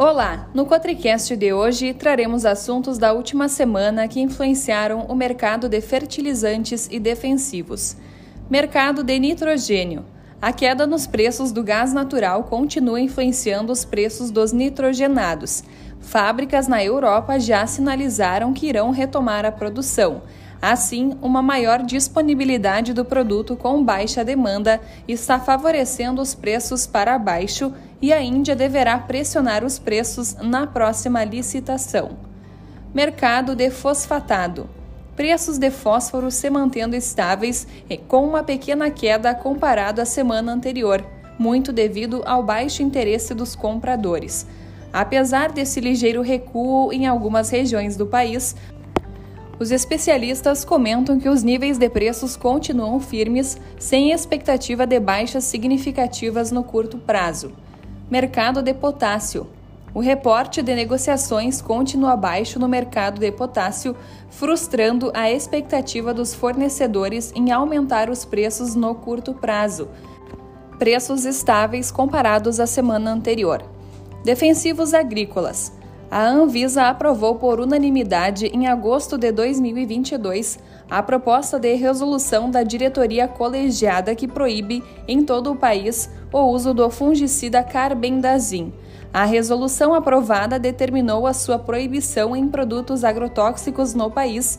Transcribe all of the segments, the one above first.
Olá! No Cotricast de hoje traremos assuntos da última semana que influenciaram o mercado de fertilizantes e defensivos. Mercado de nitrogênio. A queda nos preços do gás natural continua influenciando os preços dos nitrogenados. Fábricas na Europa já sinalizaram que irão retomar a produção. Assim, uma maior disponibilidade do produto com baixa demanda está favorecendo os preços para baixo e a Índia deverá pressionar os preços na próxima licitação. Mercado de fosfatado. Preços de fósforo se mantendo estáveis e com uma pequena queda comparado à semana anterior, muito devido ao baixo interesse dos compradores. Apesar desse ligeiro recuo em algumas regiões do país, os especialistas comentam que os níveis de preços continuam firmes, sem expectativa de baixas significativas no curto prazo. Mercado de potássio. O reporte de negociações continua baixo no mercado de potássio, frustrando a expectativa dos fornecedores em aumentar os preços no curto prazo. Preços estáveis comparados à semana anterior. Defensivos agrícolas. A Anvisa aprovou por unanimidade em agosto de 2022 a proposta de resolução da diretoria colegiada que proíbe em todo o país o uso do fungicida carbendazim. A resolução aprovada determinou a sua proibição em produtos agrotóxicos no país,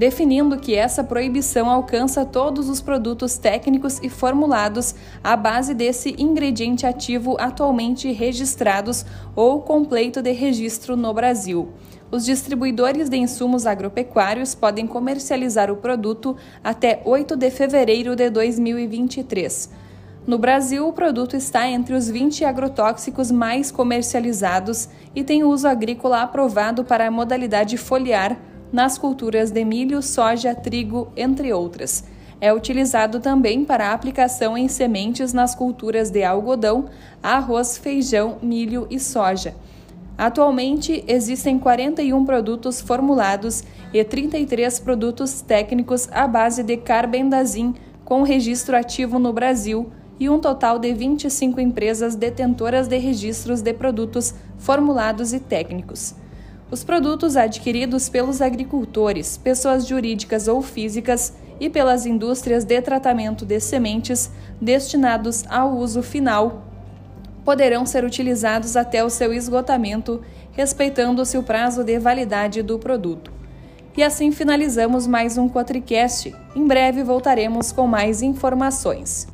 definindo que essa proibição alcança todos os produtos técnicos e formulados à base desse ingrediente ativo atualmente registrados ou completo de registro no Brasil. Os distribuidores de insumos agropecuários podem comercializar o produto até 8 de fevereiro de 2023. No Brasil, o produto está entre os 20 agrotóxicos mais comercializados e tem uso agrícola aprovado para a modalidade foliar nas culturas de milho, soja, trigo, entre outras. É utilizado também para aplicação em sementes nas culturas de algodão, arroz, feijão, milho e soja. Atualmente, existem 41 produtos formulados e 33 produtos técnicos à base de carbendazim com registro ativo no Brasil e um total de 25 empresas detentoras de registros de produtos formulados e técnicos. Os produtos adquiridos pelos agricultores, pessoas jurídicas ou físicas e pelas indústrias de tratamento de sementes destinados ao uso final poderão ser utilizados até o seu esgotamento, respeitando-se o prazo de validade do produto. E assim finalizamos mais um Quatricast. Em breve voltaremos com mais informações.